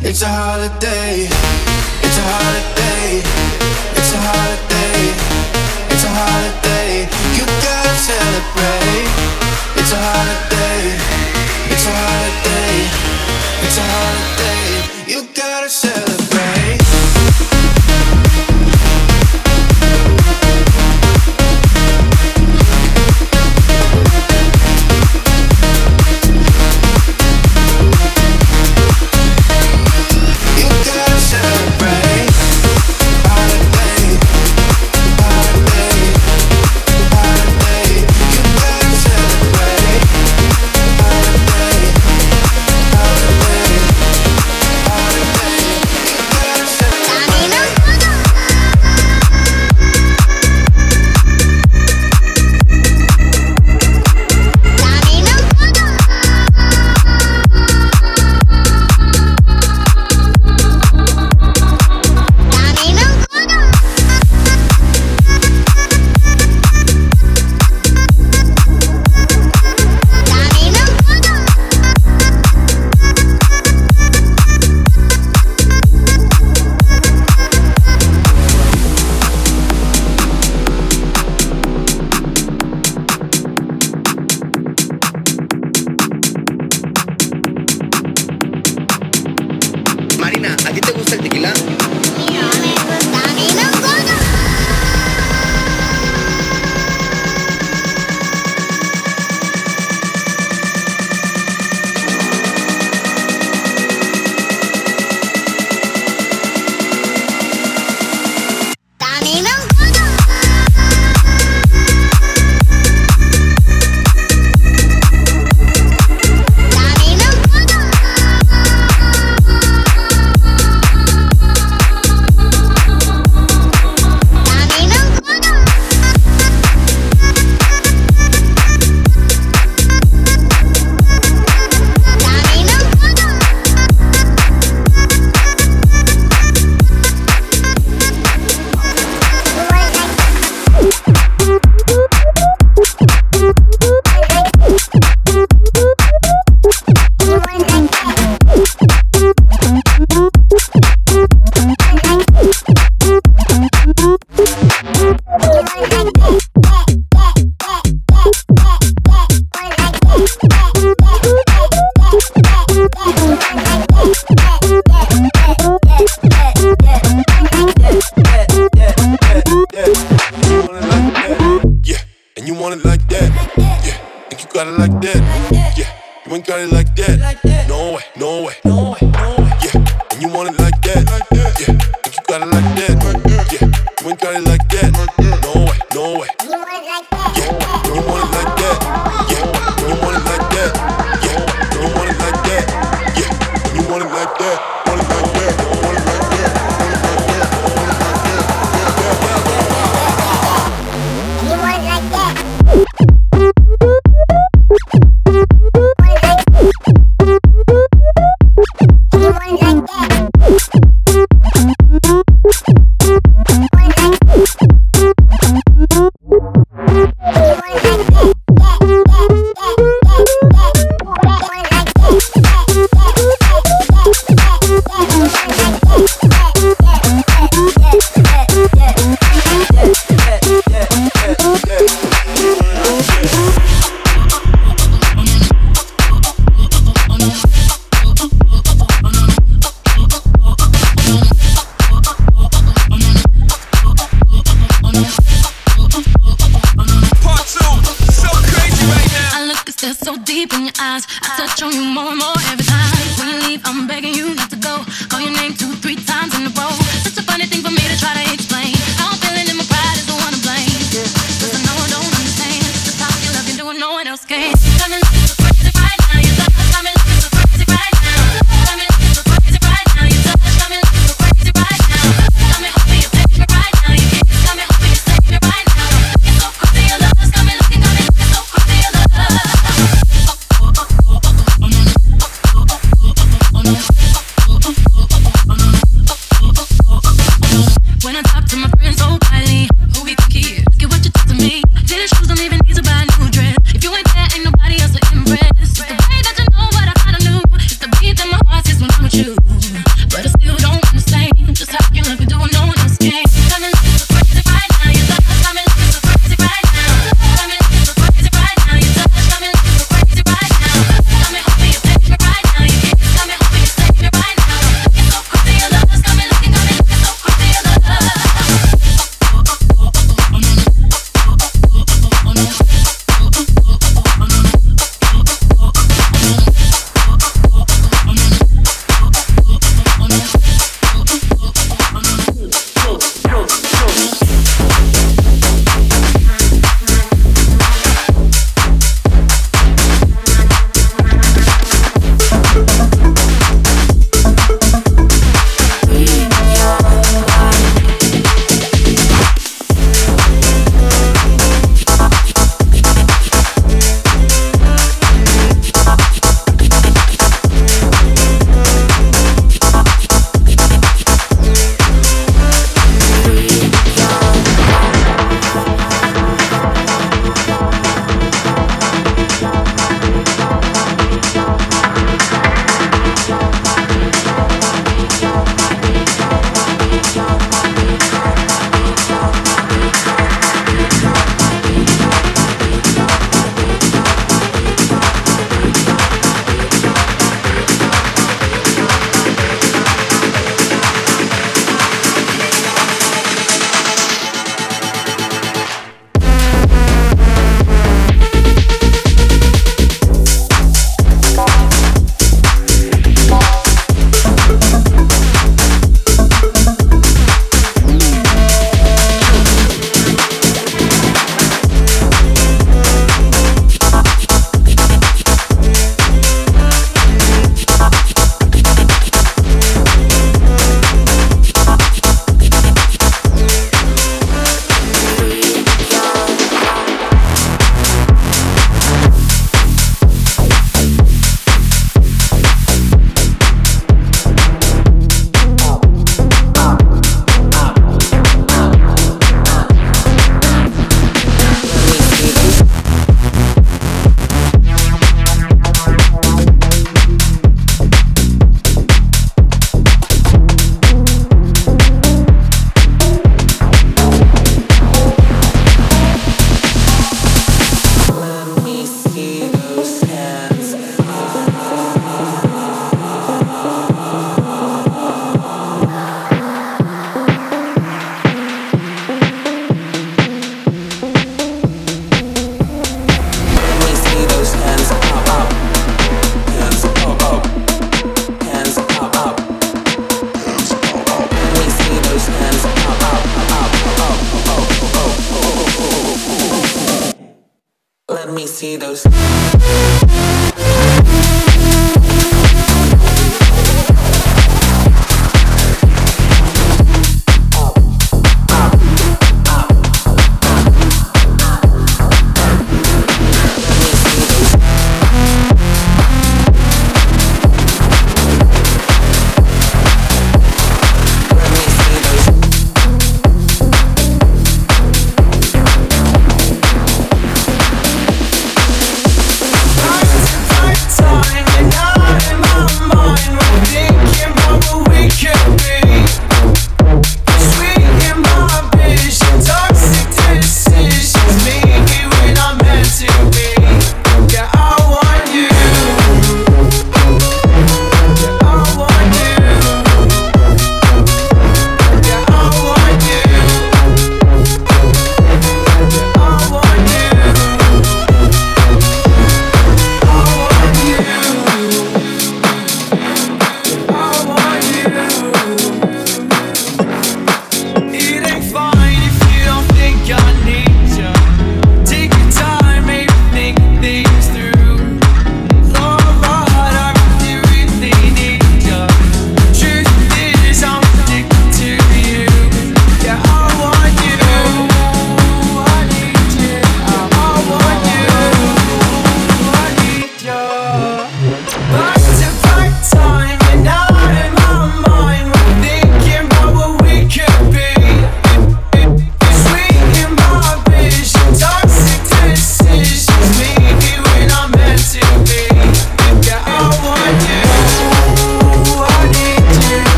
It's a holiday. It's a holiday. It's a holiday. It's a holiday. You gotta celebrate. It's a holiday. It's a holiday. It's a holiday. You gotta celebrate. When got it like that. No way, no way, no way. coming like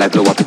I blow up